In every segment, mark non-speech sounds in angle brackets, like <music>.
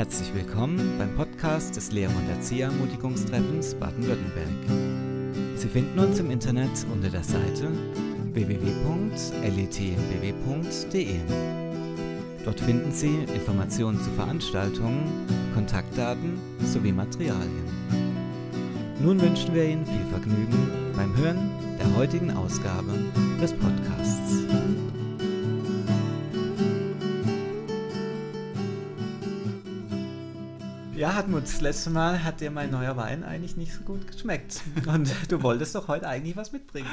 Herzlich willkommen beim Podcast des Lehrer- und Erzieherermutigungstreffens Baden-Württemberg. Sie finden uns im Internet unter der Seite www.letmbw.de. Dort finden Sie Informationen zu Veranstaltungen, Kontaktdaten sowie Materialien. Nun wünschen wir Ihnen viel Vergnügen beim Hören der heutigen Ausgabe des Podcasts. Ja, Hartmut, das letzte Mal hat dir mein neuer Wein eigentlich nicht so gut geschmeckt. Und du wolltest doch heute eigentlich was mitbringen.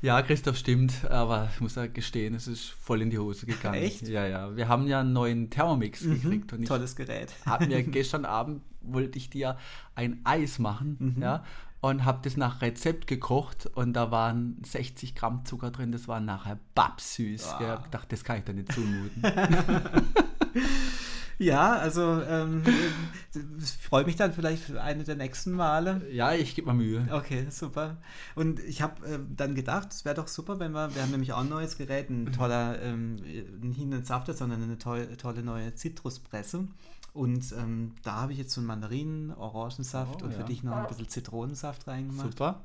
Ja, Christoph stimmt, aber ich muss ja gestehen, es ist voll in die Hose gegangen. Echt? Ja, ja. Wir haben ja einen neuen Thermomix Mhm, gekriegt. Und Tolles Gerät. hab mir gestern Abend wollte ich dir ein Eis machen, Mhm. ja, und habe das nach Rezept gekocht und da waren 60 Gramm Zucker drin, das war nachher babsüß. Ah. gell. Ich dachte, das kann ich dir nicht zumuten. <laughs> Ja, also ähm, ich freue mich dann vielleicht für eine der nächsten Male. ja, ich gebe mir Mühe. Okay, super. Und ich habe äh, dann gedacht, es wäre doch super, wenn wir, wir haben nämlich auch ein neues Gerät, ein toller, ähm, nicht ein Safter, sondern eine tolle, tolle neue Zitruspresse. Und ähm, da habe ich jetzt so einen Mandarinen, Orangensaft Oh, und für ja. dich noch ein bisschen Zitronensaft reingemacht. Super.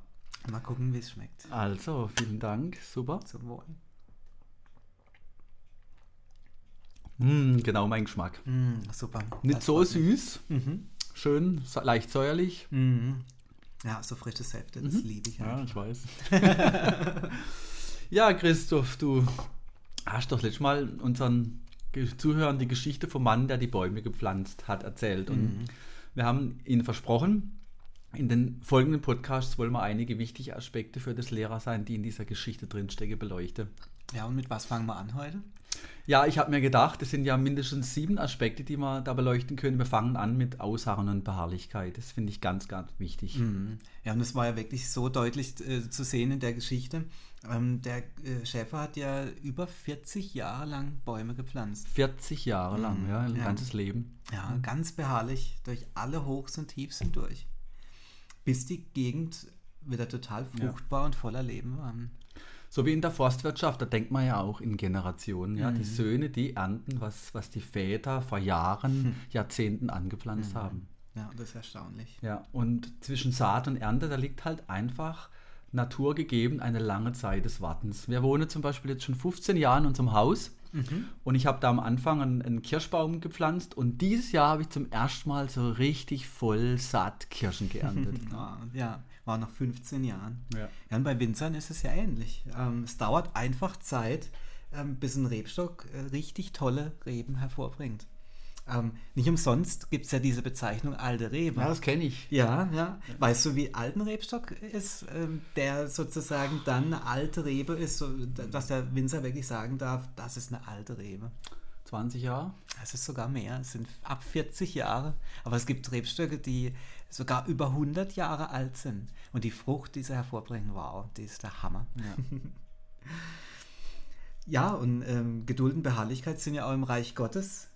Mal gucken, wie es schmeckt. Also, vielen Dank. Super. Zum Wohl. Mm, genau mein Geschmack. Mm, super. Nicht Das so süß, Mhm. schön, leicht säuerlich. Mhm. Ja, so frische Säfte, das liebe ich Ja, einfach. ich weiß. <laughs> ja, Christoph, du hast doch letztes Mal unseren Zuhörern die Geschichte vom Mann, der die Bäume gepflanzt hat, erzählt. Und wir haben Ihnen versprochen, in den folgenden Podcasts wollen wir einige wichtige Aspekte für das Lehrersein, die in dieser Geschichte drinstecken, beleuchten. Ja, und mit was fangen wir an heute? Ja, ich habe mir gedacht, es sind ja mindestens sieben Aspekte, die wir da beleuchten können. Wir fangen an mit Ausharren und Beharrlichkeit. Das finde ich ganz, ganz wichtig. Mhm. Ja, und es war ja wirklich so deutlich äh, zu sehen in der Geschichte. Ähm, der äh, Schäfer hat ja über 40 Jahre lang Bäume gepflanzt. 40 Jahre lang, ja, ein Ja. ganzes Leben. Ja, ganz beharrlich durch alle Hochs und Tiefs hindurch. Bis die Gegend wieder total Ja. fruchtbar und voller Leben war. So wie in der Forstwirtschaft, da denkt man ja auch in Generationen. Ja? Mhm. Die Söhne, die ernten, was, was die Väter vor Jahren, Jahrzehnten angepflanzt Mhm. haben. Ja, das ist erstaunlich. Ja, und zwischen Saat und Ernte, da liegt halt einfach naturgegeben eine lange Zeit des Wartens. Wir wohnen zum Beispiel jetzt schon 15 Jahre in unserem Haus und ich habe da am Anfang einen, einen Kirschbaum gepflanzt und dieses Jahr habe ich zum ersten Mal so richtig voll satt Kirschen geerntet. Ja, <laughs> ja, war nach 15 Jahren. Ja. Ja, und bei Winzern ist es ja ähnlich. Ähm, es dauert einfach Zeit, ähm, bis ein Rebstock äh, richtig tolle Reben hervorbringt. Ähm, nicht umsonst gibt es ja diese Bezeichnung alte Rebe. ja, das kenne ich. Ja, ja. Weißt du, wie alt ein Rebstock ist, ähm, der sozusagen dann eine alte Rebe ist, so, dass der Winzer wirklich sagen darf, das ist eine alte Rebe. 20 Jahre? Es ist sogar mehr, es sind ab 40 Jahre. Aber es gibt Rebstöcke, die sogar über 100 Jahre alt sind. Und die Frucht, die sie hervorbringen, wow, die ist der Hammer. Ja. <laughs> Ja, und ähm, Geduld und Beharrlichkeit sind ja auch im Reich Gottes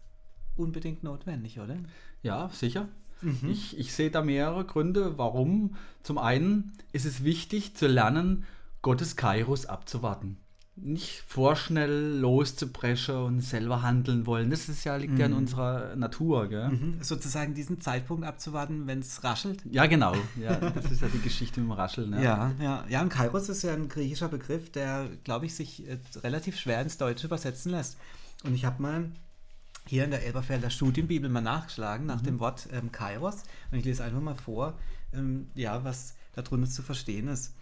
unbedingt notwendig, oder? Ja, sicher. Mhm. Ich, ich sehe da mehrere Gründe, warum. Zum einen ist es wichtig zu lernen, Gottes Kairos abzuwarten. Nicht vorschnell loszubrechen und selber handeln wollen. Das ist ja, liegt ja in unserer Natur. Gell? Mhm. Sozusagen diesen Zeitpunkt abzuwarten, wenn es raschelt. Ja, genau. Ja, das ist ja die Geschichte mit dem Rascheln. Ja. Ja, ja. Ja, und Kairos ist ja ein griechischer Begriff, der, glaube ich, sich äh, relativ schwer ins Deutsche übersetzen lässt. Und ich habe mal hier in der Elberfelder Studienbibel mal nachgeschlagen nach dem Wort ähm, Kairos. Und ich lese einfach mal vor, ähm, ja, was darunter zu verstehen ist.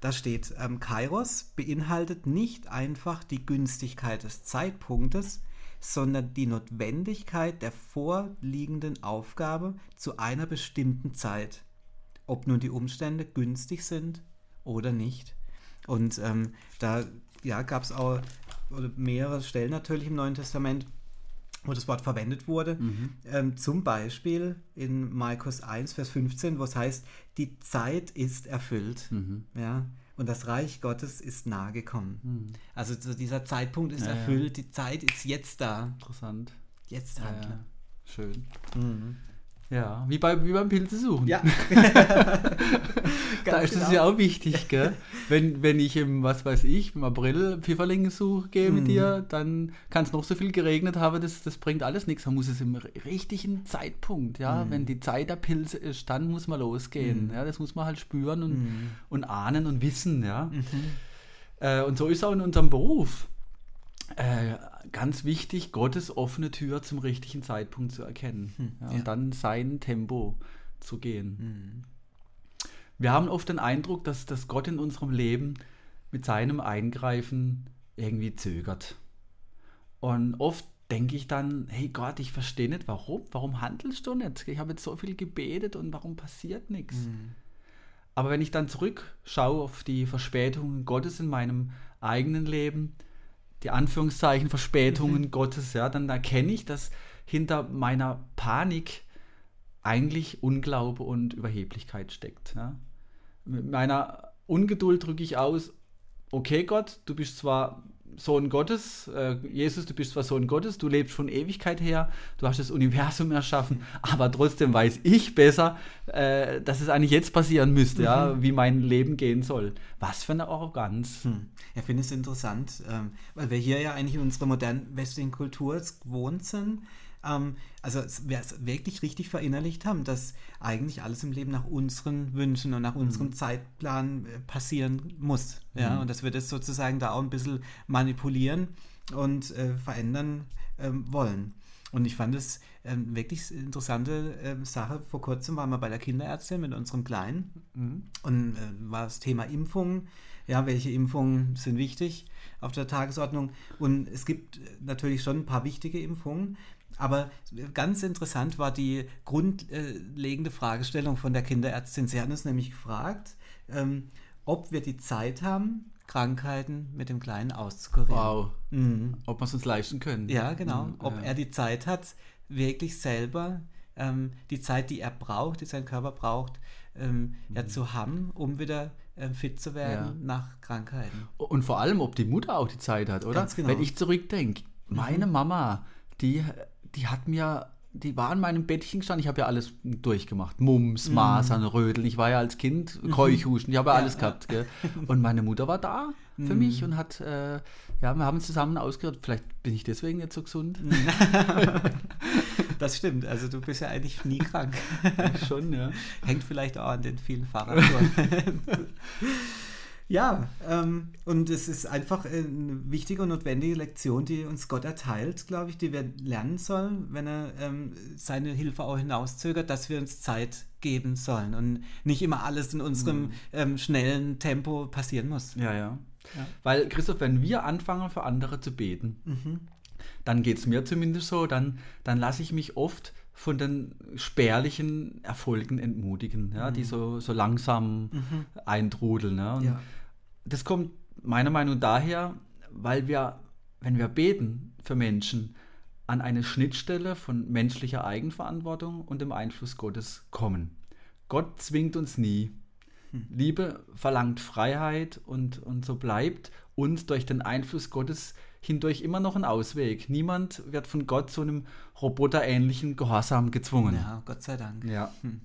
Da steht, ähm, Kairos beinhaltet nicht einfach die Günstigkeit des Zeitpunktes, sondern die Notwendigkeit der vorliegenden Aufgabe zu einer bestimmten Zeit ob nun die Umstände günstig sind oder nicht. Und ähm, da ja, gab es auch mehrere Stellen natürlich im Neuen Testament, wo das Wort verwendet wurde. Ähm, zum Beispiel in Markus 1, Vers 15, wo es heißt, die Zeit ist erfüllt. Mhm. Ja, und das Reich Gottes ist nahe gekommen. Also so dieser Zeitpunkt ist Ja, ja. erfüllt, die Zeit ist jetzt da. Interessant. Jetzt Ja, handeln. ja. Schön. Ja, wie, bei, wie beim Pilzesuchen. Ja. <laughs> da ist es genau. ja auch wichtig, gell? wenn, wenn ich im, was weiß ich, im April Pfifferlinge suche, gehe mit Mhm. dir, dann kann es noch so viel geregnet haben, das, das bringt alles nichts. Man muss es im richtigen Zeitpunkt, ja, Mhm. wenn die Zeit der Pilze ist, dann muss man losgehen. Ja, das muss man halt spüren und, Mhm. und ahnen und wissen, ja. Mhm. Äh, und so ist auch in unserem Beruf äh, ganz wichtig, Gottes offene Tür zum richtigen Zeitpunkt zu erkennen Hm, ja, ja. und dann sein Tempo zu gehen. Mhm. Wir haben oft den Eindruck, dass, dass Gott in unserem Leben mit seinem Eingreifen irgendwie zögert. Und oft denke ich dann, hey Gott, ich verstehe nicht, warum? Warum handelst du nicht? Ich habe jetzt so viel gebetet und warum passiert nichts? Mhm. Aber wenn ich dann zurückschaue auf die Verspätungen Gottes in meinem eigenen Leben, die Anführungszeichen Verspätungen Gottes, ja, dann erkenne ich, dass hinter meiner Panik eigentlich Unglaube und Überheblichkeit steckt. Ja. Mit meiner Ungeduld drücke ich aus, okay Gott, du bist zwar Sohn Gottes, äh, Jesus, du bist zwar Sohn Gottes, du lebst von Ewigkeit her, du hast das Universum erschaffen, <laughs> aber trotzdem weiß ich besser, äh, dass es eigentlich jetzt passieren müsste, ja, wie mein Leben gehen soll. Was für eine Arroganz. Hm. Ich finde es interessant, ähm, weil wir hier ja eigentlich in unserer modernen westlichen Kultur gewohnt sind. Ähm, also wirklich richtig verinnerlicht haben, dass eigentlich alles im Leben nach unseren Wünschen und nach unserem Zeitplan äh, passieren muss. Ja? Mhm. Und dass wir das sozusagen da auch ein bisschen manipulieren und äh, verändern ähm, wollen. Und ich fand es ähm, wirklich interessante ähm, Sache. Vor kurzem waren wir bei der Kinderärztin mit unserem Kleinen Mhm. und äh, war das Thema Impfungen. Ja, welche Impfungen sind wichtig auf der Tagesordnung? Und es gibt äh, natürlich schon ein paar wichtige Impfungen. Aber ganz interessant war die grundlegende Fragestellung von der Kinderärztin. Sie hat uns nämlich gefragt, ähm, ob wir die Zeit haben, Krankheiten mit dem Kleinen auszukurieren. Wow, Mhm. ob wir es uns leisten können. Ja, genau. Mhm, Ob ja. er die Zeit hat, wirklich selber ähm, die Zeit, die er braucht, die sein Körper braucht, ähm, ja, zu haben, um wieder ähm, fit zu werden Mhm. Ja. nach Krankheiten. Und vor allem, ob die Mutter auch die Zeit hat, oder? Ganz genau. Wenn ich zurückdenke, meine Mhm. Mama, die, die hat mir, die war in meinem Bettchen gestanden, ich habe ja alles durchgemacht. Mumps, Masern, Rödeln. Ich war ja als Kind Keuchhusten, ich habe ja Mhm. Ja, alles ja. gehabt. Gell? Und meine Mutter war da für Mhm. mich und hat, äh, ja, wir haben zusammen ausgehört. Vielleicht bin ich deswegen nicht so gesund. <laughs> Das stimmt. Also du bist ja eigentlich nie krank. <laughs> Schon, ja. Hängt vielleicht auch an den vielen Fahrradtouren. <laughs> ja, ähm, und es ist einfach eine wichtige und notwendige Lektion, die uns Gott erteilt, glaube ich, die wir lernen sollen, wenn er ähm, seine Hilfe auch hinauszögert, dass wir uns Zeit geben sollen und nicht immer alles in unserem ähm, schnellen Tempo passieren muss. Ja, ja. Ja. Weil, Christoph, wenn wir anfangen, für andere zu beten, Mhm. dann geht es mir zumindest so, dann, dann lasse ich mich oft von den spärlichen Erfolgen entmutigen, ja, die so, so langsam eintrudeln. Ja. Und Ja. Das kommt meiner Meinung nach daher, weil wir, wenn wir beten für Menschen, an eine Schnittstelle von menschlicher Eigenverantwortung und dem Einfluss Gottes kommen. Gott zwingt uns nie. Liebe verlangt Freiheit und, und so bleibt uns durch den Einfluss Gottes hindurch immer noch ein Ausweg. Niemand wird von Gott zu einem roboterähnlichen Gehorsam gezwungen. ja, Gott sei Dank. Ja. Hm.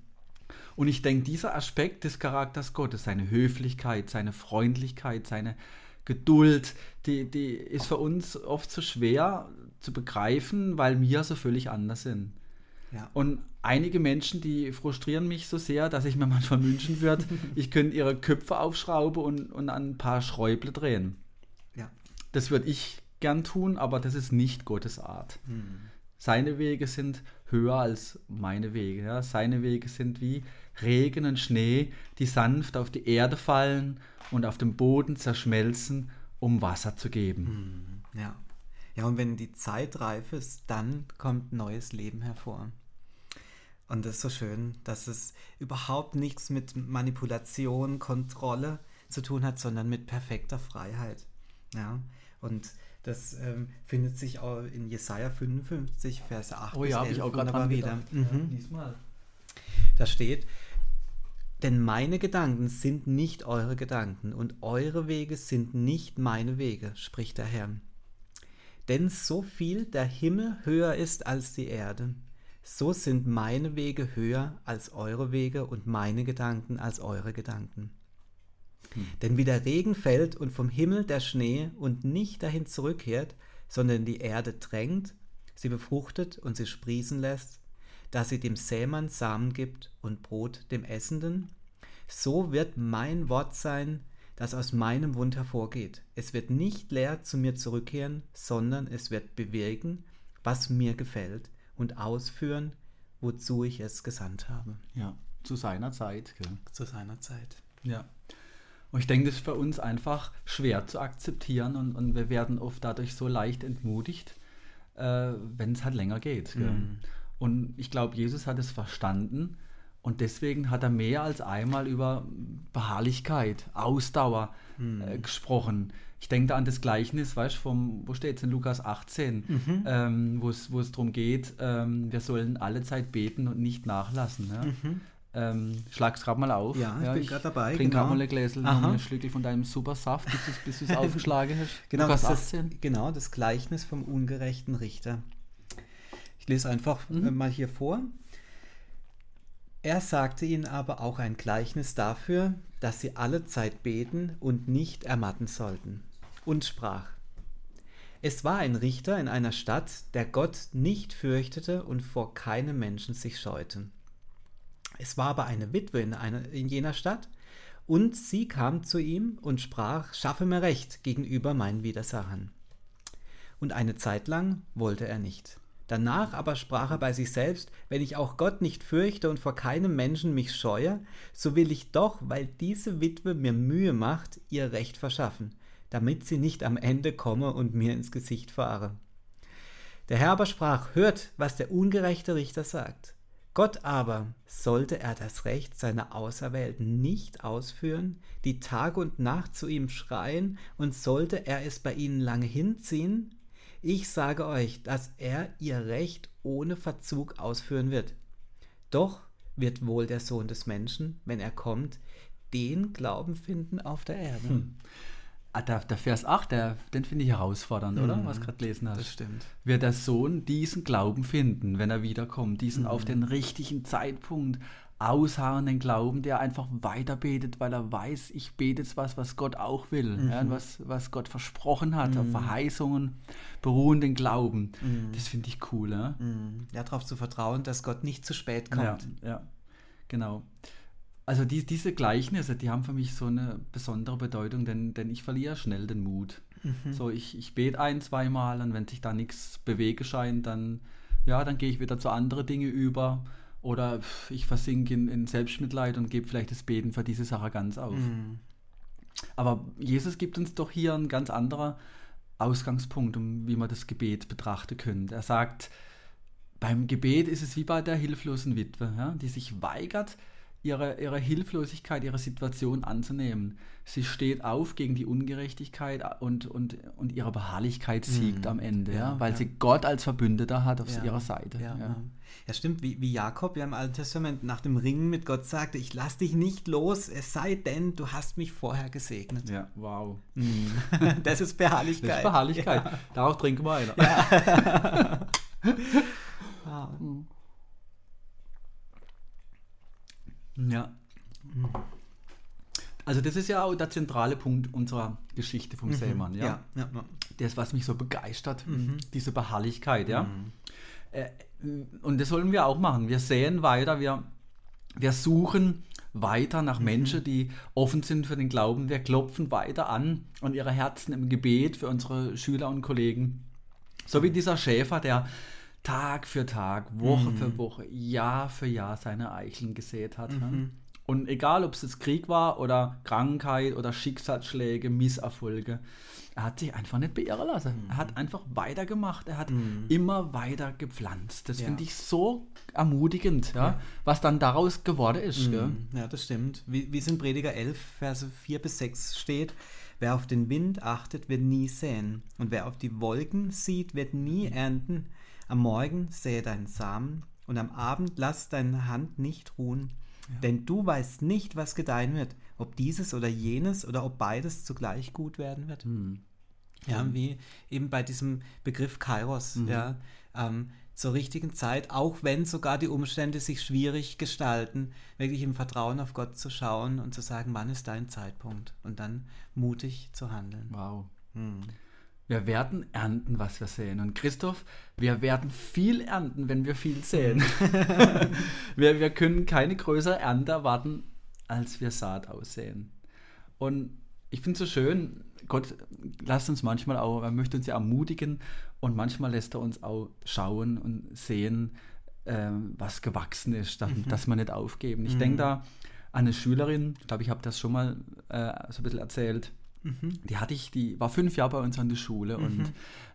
Und ich denke, dieser Aspekt des Charakters Gottes, seine Höflichkeit, seine Freundlichkeit, seine Geduld, die, die ist für uns oft so schwer zu begreifen, weil wir so völlig anders sind. Ja. Und einige Menschen, die frustrieren mich so sehr, dass ich mir <laughs> manchmal wünschen würde, ich könnte ihre Köpfe aufschrauben und, und an ein paar Schräuble drehen. Das würde ich gern tun, aber das ist nicht Gottes Art. Hm. Seine Wege sind höher als meine Wege. Ja? Seine Wege sind wie Regen und Schnee, die sanft auf die Erde fallen und auf dem Boden zerschmelzen, um Wasser zu geben. Hm, Ja. Ja, und wenn die Zeit reif ist, dann kommt neues Leben hervor. Und das ist so schön, dass es überhaupt nichts mit Manipulation, Kontrolle zu tun hat, sondern mit perfekter Freiheit. Ja, und das ähm, findet sich auch in Jesaja 55, Verse 8 Oh ja, habe 11 ich auch gerade wieder. Mhm. Ja, lies mal. Da steht, denn meine Gedanken sind nicht eure Gedanken und eure Wege sind nicht meine Wege, spricht der Herr. Denn so viel der Himmel höher ist als die Erde, so sind meine Wege höher als eure Wege und meine Gedanken als eure Gedanken. Hm. Denn wie der Regen fällt und vom Himmel der Schnee und nicht dahin zurückkehrt, sondern die Erde drängt, sie befruchtet und sie sprießen lässt, dass sie dem Sämann Samen gibt und Brot dem Essenden, so wird mein Wort sein, das aus meinem Mund hervorgeht. Es wird nicht leer zu mir zurückkehren, sondern es wird bewirken, was mir gefällt und ausführen, wozu ich es gesandt habe. Ja, zu seiner Zeit. Gell? Zu seiner Zeit. Ja. Und ich denke, das ist für uns einfach schwer zu akzeptieren und, und wir werden oft dadurch so leicht entmutigt, äh, wenn es halt länger geht. Mhm. Und ich glaube, Jesus hat es verstanden und deswegen hat er mehr als einmal über Beharrlichkeit, Ausdauer mhm. äh, gesprochen. Ich denke da an das Gleichnis, weißt du, wo steht es in Lukas 18, mhm. ähm, wo es darum geht, ähm, wir sollen alle Zeit beten und nicht nachlassen. Ja? Mhm. Ähm, schlag's gerade mal auf. Ja, ich ja, bin gerade dabei. Trink genau. mal ein Gläschen, ein Schlückel von deinem Supersaft, bis du es <laughs> aufgeschlagen hast. Genau, Lukas 18. Das, genau, das Gleichnis vom ungerechten Richter. Ich lese einfach mhm. Äh, mal hier vor. Er sagte ihnen aber auch ein Gleichnis dafür, dass sie alle Zeit beten und nicht ermatten sollten, und sprach, es war ein Richter in einer Stadt, der Gott nicht fürchtete und vor keinem Menschen sich scheute. Es war aber eine Witwe in, einer, in jener Stadt, und sie kam zu ihm und sprach, schaffe mir Recht gegenüber meinen Widersachern. Und eine Zeit lang wollte er nicht. Danach aber sprach er bei sich selbst, wenn ich auch Gott nicht fürchte und vor keinem Menschen mich scheue, so will ich doch, weil diese Witwe mir Mühe macht, ihr Recht verschaffen, damit sie nicht am Ende komme und mir ins Gesicht fahre. Der Herr aber sprach, hört, was der ungerechte Richter sagt. Gott aber, sollte er das Recht seiner Auserwählten nicht ausführen, die Tag und Nacht zu ihm schreien, und sollte er es bei ihnen lange hinziehen, ich sage euch, dass er ihr Recht ohne Verzug ausführen wird. Doch wird wohl der Sohn des Menschen, wenn er kommt, den Glauben finden auf der Erde. Hm. Ah, der, der, Vers 8, der, den finde ich herausfordernd, oder? Mhm. Was gerade gelesen hast. Das stimmt. Wird der Sohn diesen Glauben finden, wenn er wiederkommt, diesen mhm. auf den richtigen Zeitpunkt ausharrenden Glauben, der einfach weiter betet, weil er weiß, ich bete jetzt was, was Gott auch will, mhm. ja, was, was Gott versprochen hat, mhm. auf Verheißungen beruhenden Glauben. Mhm. Das finde ich cool. Ja? Mhm. ja, darauf zu vertrauen, dass Gott nicht zu spät kommt. Ja, ja. genau. Also die, diese Gleichnisse, die haben für mich so eine besondere Bedeutung, denn, denn ich verliere schnell den Mut. Mhm. So, ich, ich bete ein, zweimal und wenn sich da nichts bewege scheint, dann, ja, dann gehe ich wieder zu anderen Dingen über oder ich versinke in, in Selbstmitleid und gebe vielleicht das Beten für diese Sache ganz auf. Mhm. Aber Jesus gibt uns doch hier ein ganz anderer Ausgangspunkt, um wie man das Gebet betrachten können. Er sagt, beim Gebet ist es wie bei der hilflosen Witwe, ja, die sich weigert, ihre, ihre Hilflosigkeit, ihre Situation anzunehmen. Sie steht auf gegen die Ungerechtigkeit und, und, und ihre Beharrlichkeit siegt mhm. am Ende, ja, ja weil ja. sie Gott als Verbündeter hat auf ja. ihrer Seite. Ja, ja. stimmt, wie, wie Jakob ja im Alten Testament nach dem Ringen mit Gott sagte, ich lass dich nicht los, es sei denn, du hast mich vorher gesegnet. Ja, wow. Mhm. <laughs> Das ist Beharrlichkeit. Das ist Beharrlichkeit. Darauf trinken wir einer. Ja. <laughs> wow. Mhm. Ja. Also das ist ja auch der zentrale Punkt unserer Geschichte vom mhm. Sämann, ja? Ja, ja, ja. Das, was mich so begeistert, mhm. diese Beharrlichkeit, ja. Mhm. Äh, und das sollen wir auch machen. Wir säen weiter, wir, wir suchen weiter nach mhm. Menschen, die offen sind für den Glauben. Wir klopfen weiter an an ihre Herzen im Gebet für unsere Schüler und Kollegen. So wie dieser Schäfer, der Tag für Tag, Woche mhm. für Woche, Jahr für Jahr seine Eicheln gesät hat. Mhm. Und egal, ob es jetzt Krieg war oder Krankheit oder Schicksalsschläge, Misserfolge, er hat sich einfach nicht beirren lassen. Mhm. Er hat einfach weitergemacht. Er hat mhm. immer weiter gepflanzt. Das ja. finde ich so ermutigend, ja, ja, was dann daraus geworden ist. Mhm. Ja, das stimmt. Wie, wie es in Prediger 11, Verse 4 bis 6 steht, wer auf den Wind achtet, wird nie säen. Und wer auf die Wolken sieht, wird nie ernten. Am Morgen sähe deinen Samen und am Abend lass deine Hand nicht ruhen. Ja. Denn du weißt nicht, was gedeihen wird, ob dieses oder jenes oder ob beides zugleich gut werden wird. Mhm. Ja, wie eben bei diesem Begriff Kairos, mhm. ja, ähm, zur richtigen Zeit, auch wenn sogar die Umstände sich schwierig gestalten, wirklich im Vertrauen auf Gott zu schauen und zu sagen, wann ist dein Zeitpunkt und dann mutig zu handeln. Wow. Hm. Wir werden ernten, was wir sehen. Und Christoph, wir werden viel ernten, wenn wir viel säen. <laughs> wir, wir können keine größere Ernte erwarten, als wir Saat aussehen. Und ich finde es so schön, Gott lässt uns manchmal auch, er möchte uns ja ermutigen und manchmal lässt er uns auch schauen und sehen, äh, was gewachsen ist, dass, mhm. dass wir nicht aufgeben. Ich mhm. denke da an eine Schülerin, ich glaube, ich habe das schon mal äh, so ein bisschen erzählt, Mhm. Die hatte ich, die war fünf Jahre bei uns an der Schule mhm. und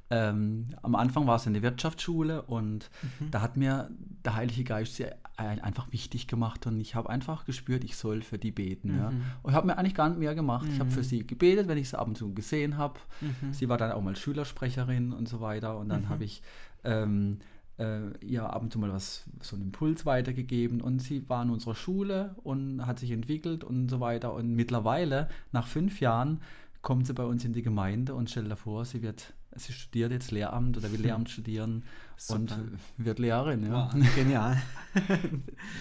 ähm, am Anfang war es eine Wirtschaftsschule und mhm. da hat mir der Heilige Geist sehr einfach wichtig gemacht und ich habe einfach gespürt, ich soll für die beten. Ja. Mhm. Und ich habe mir eigentlich gar nicht mehr gemacht. Ich habe für mhm. sie gebetet, wenn ich sie ab und zu gesehen habe. Mhm. Sie war dann auch mal Schülersprecherin und so weiter und dann habe ich ähm, äh, ihr ab und zu mal was, so einen Impuls weitergegeben und sie war in unserer Schule und hat sich entwickelt und so weiter. Und mittlerweile, nach fünf Jahren, kommt sie bei uns in die Gemeinde und stellt davor, sie wird, sie studiert jetzt Lehramt oder will. <laughs> Lehramt studieren Super. und wird Lehrerin. Ja. Wow, <laughs> genial.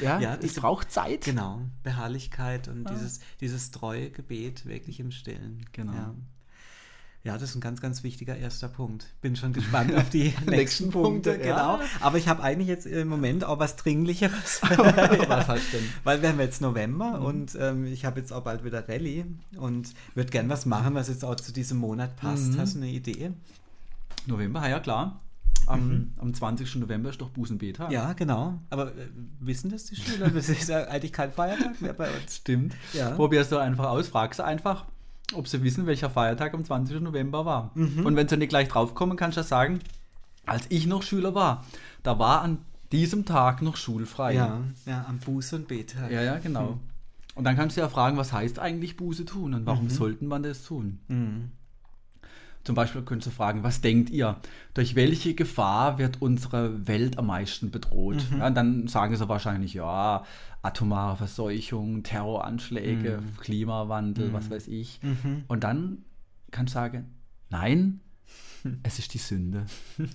ja, ja es braucht Zeit. Genau, Beharrlichkeit und ja. dieses, dieses treue Gebet wirklich im Stillen. Genau. Ja. Ja, das ist ein ganz, ganz wichtiger erster Punkt. Bin schon gespannt auf die <laughs> nächsten Punkte, genau. Aber ich habe eigentlich jetzt im Moment auch was Dringlicheres. <laughs> was du denn? Weil wir haben jetzt November mhm. und ähm, ich habe jetzt auch bald wieder Rallye und würde gern was machen, was jetzt auch zu diesem Monat passt. Mhm. Hast du eine Idee? November, ja klar. Am, mhm. am 20. November ist doch Busenbeta. Ja, genau. Aber äh, wissen das die Schüler? Das ist ja eigentlich kein Feiertag mehr bei uns. <laughs> Stimmt. Ja. Probierst du einfach aus, fragst du einfach ob sie wissen, welcher Feiertag am 20. November war. Mhm. Und wenn sie nicht gleich draufkommen, kannst du ja sagen, als ich noch Schüler war, da war an diesem Tag noch schulfrei. Ja, ja am Buße- und Betag. Ja, ja, genau. Mhm. Und dann kannst du ja fragen, was heißt eigentlich Buße tun und warum mhm. sollten man das tun? Mhm. Zum Beispiel könntest du fragen, was denkt ihr? Durch welche Gefahr wird unsere Welt am meisten bedroht? Mhm. Ja, dann sagen sie wahrscheinlich, ja, atomare Verseuchung, Terroranschläge, mhm. Klimawandel, mhm. was weiß ich. Mhm. Und dann kannst du sagen, nein, es ist die Sünde. <laughs>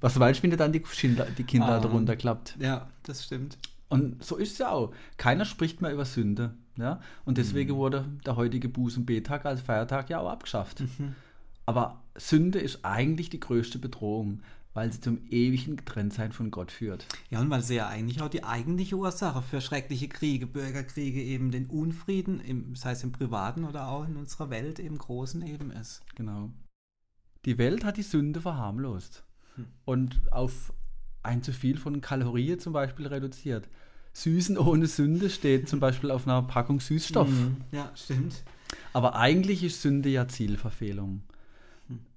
was meinst du, wenn dann die Kinder, die Kinder ah, darunter klappt? Ja, das stimmt. Und so ist es ja auch. Keiner spricht mehr über Sünde. Ja? Und deswegen mhm. wurde der heutige Buß- als Feiertag ja auch abgeschafft. Mhm. Aber Sünde ist eigentlich die größte Bedrohung, weil sie zum ewigen Getrenntsein von Gott führt. Ja, und weil sie ja eigentlich auch die eigentliche Ursache für schreckliche Kriege, Bürgerkriege, eben den Unfrieden, im, sei es im Privaten oder auch in unserer Welt im Großen eben ist. Genau. Die Welt hat die Sünde verharmlost hm. und auf ein zu viel von Kalorien zum Beispiel reduziert. Süßen ohne Sünde steht zum Beispiel auf einer Packung Süßstoff. Hm. Ja, stimmt. Aber eigentlich ist Sünde ja Zielverfehlung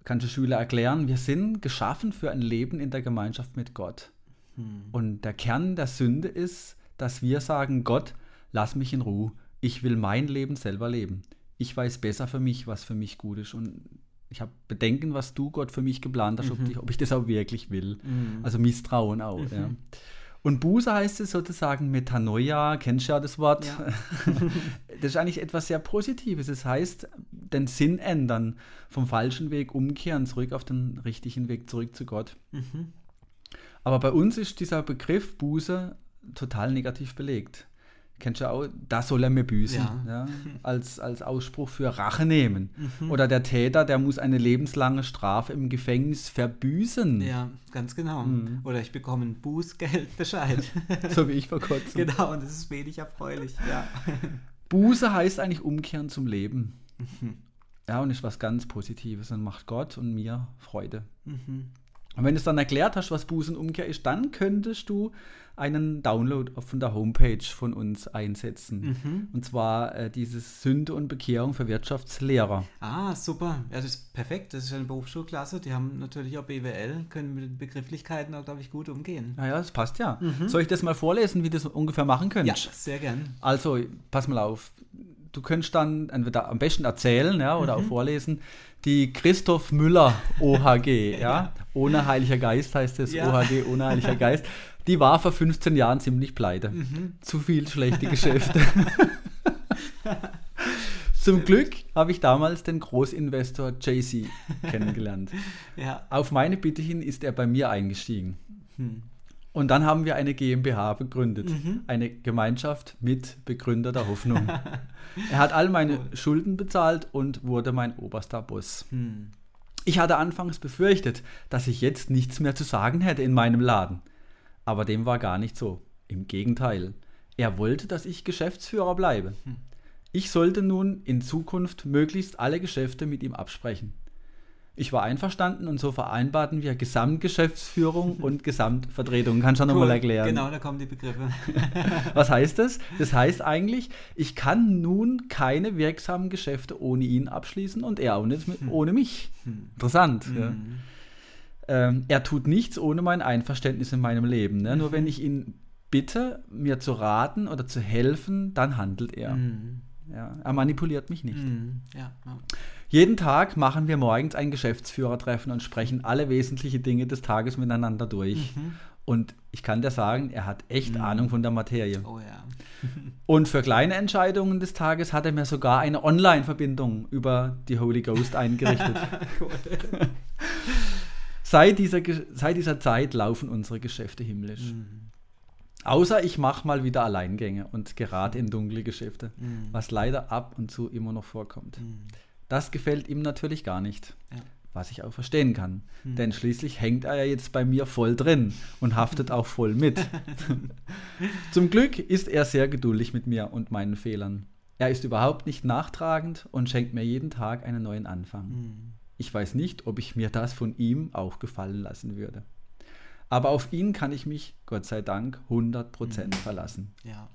kannst du Schüler erklären, wir sind geschaffen für ein Leben in der Gemeinschaft mit Gott. Hm. Und der Kern der Sünde ist, dass wir sagen, Gott, lass mich in Ruhe. Ich will mein Leben selber leben. Ich weiß besser für mich, was für mich gut ist. Und ich habe Bedenken, was du, Gott, für mich geplant hast, mhm. ob, ich, ob, ich, das auch wirklich will. Mhm. Also Misstrauen auch. Mhm. Ja. Und Buße heißt es sozusagen Metanoia, kennst du ja das Wort. Ja. <laughs> das ist eigentlich etwas sehr Positives. Es heißt, den Sinn ändern, vom falschen Weg umkehren, zurück auf den richtigen Weg, zurück zu Gott. Mhm. Aber bei uns ist dieser Begriff Buße total negativ belegt kennst du auch, da soll er mir büßen, ja. Ja, als, als Ausspruch für Rache nehmen. Mhm. Oder der Täter, der muss eine lebenslange Strafe im Gefängnis verbüßen. Ja, ganz genau. Mhm. Oder ich bekomme ein Bußgeldbescheid. <laughs> so wie ich vor kurzem. Genau, und das ist wenig erfreulich. Ja. <laughs> Buße heißt eigentlich umkehren zum Leben. Mhm. Ja, und ist was ganz Positives und macht Gott und mir Freude. Und wenn du es dann erklärt hast, was Buße und Umkehr ist, dann könntest du einen Download von der Homepage von uns einsetzen. Mhm. Und zwar äh, dieses Sünde und Bekehrung für Wirtschaftslehrer. Ah, super. Ja, das ist perfekt. Das ist eine Berufsschulklasse. Die haben natürlich auch BWL, können mit den Begrifflichkeiten auch, glaube ich, gut umgehen. Naja, das passt ja. Mhm. Soll ich das mal vorlesen, wie du das ungefähr machen könntest? Ja, sehr gern. Also, pass mal auf. Du könntest dann entweder am besten erzählen ja, oder mhm. auch vorlesen. Die Christoph Müller OHG, <laughs> ja. Ohne Heiliger Geist heißt es, ja. OHG ohne Heiliger <laughs> Geist die war vor 15 Jahren ziemlich pleite. Mhm. Zu viel schlechte Geschäfte. <laughs> Zum Glück habe ich damals den Großinvestor JC kennengelernt. ja. Auf meine Bitte hin ist er bei mir eingestiegen. Hm. Und dann haben wir eine GmbH begründet. Eine Gemeinschaft mit begründeter Hoffnung. <laughs> er hat all meine Schulden bezahlt und wurde mein oberster Boss. Hm. Ich hatte anfangs befürchtet, dass ich jetzt nichts mehr zu sagen hätte in meinem Laden. Aber dem war gar nicht so. Im Gegenteil. Er wollte, dass ich Geschäftsführer bleibe. Ich sollte nun in Zukunft möglichst alle Geschäfte mit ihm absprechen. Ich war einverstanden und so vereinbarten wir Gesamtgeschäftsführung und Gesamtvertretung. Kannst du noch Cool. nochmal erklären? Genau, da kommen die Begriffe. <laughs> Was heißt das? Das heißt eigentlich, ich kann nun keine wirksamen Geschäfte ohne ihn abschließen und er nicht mit, ohne mich. Interessant. Ja. Ähm, er tut nichts ohne mein Einverständnis in meinem Leben. Ne? Nur wenn ich ihn bitte, mir zu raten oder zu helfen, dann handelt er. Hm. Ja, er manipuliert mich nicht. Hm. Ja, ja. Jeden Tag machen wir morgens ein Geschäftsführertreffen und sprechen alle wesentlichen Dinge des Tages miteinander durch. Und ich kann dir sagen, er hat echt Ahnung von der Materie. Oh ja. <laughs> Und für kleine Entscheidungen des Tages hat er mir sogar eine Online-Verbindung über die Holy Ghost eingerichtet. <laughs> seit, dieser, seit dieser Zeit laufen unsere Geschäfte himmlisch. Außer ich mache mal wieder Alleingänge und gerate in dunkle Geschäfte, was leider ab und zu immer noch vorkommt. Das gefällt ihm natürlich gar nicht. Ja. Was ich auch verstehen kann. Denn schließlich hängt er ja jetzt bei mir voll drin und haftet auch voll mit. <laughs> Zum Glück ist er sehr geduldig mit mir und meinen Fehlern. Er ist überhaupt nicht nachtragend und schenkt mir jeden Tag einen neuen Anfang. Ich weiß nicht, ob ich mir das von ihm auch gefallen lassen würde. Aber auf ihn kann ich mich, Gott sei Dank, 100% verlassen. Ja.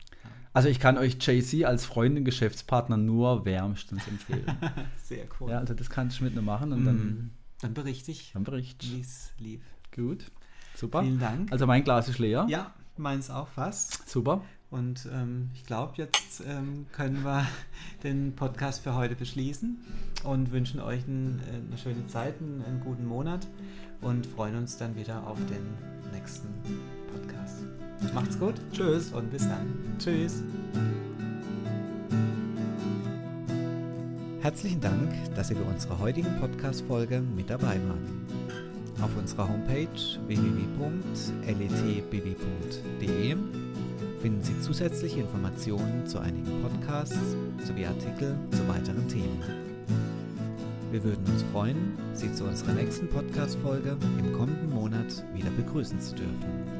Also ich kann euch JC als Freundin, Geschäftspartner nur wärmstens empfehlen. <laughs> Sehr cool. ja, also das kannst du mit mir machen und dann, Hm. Dann berichte ich, dann bericht. wie es lief. Gut, super. Vielen Dank. Also mein Glas ist leer. Ja, meins auch fast. Super. Und ähm, ich glaube, jetzt ähm, können wir <laughs> den Podcast für heute beschließen und wünschen euch ein, äh, eine schöne Zeit, einen, einen guten Monat und freuen uns dann wieder auf den nächsten Podcast. Macht's gut. Tschüss und bis dann. Tschüss. Herzlichen Dank, dass Sie bei unserer heutigen Podcast-Folge mit dabei waren. Auf unserer Homepage www.letbw.de finden Sie zusätzliche Informationen zu einigen Podcasts sowie Artikel zu weiteren Themen. Wir würden uns freuen, Sie zu unserer nächsten Podcast-Folge im kommenden Monat wieder begrüßen zu dürfen.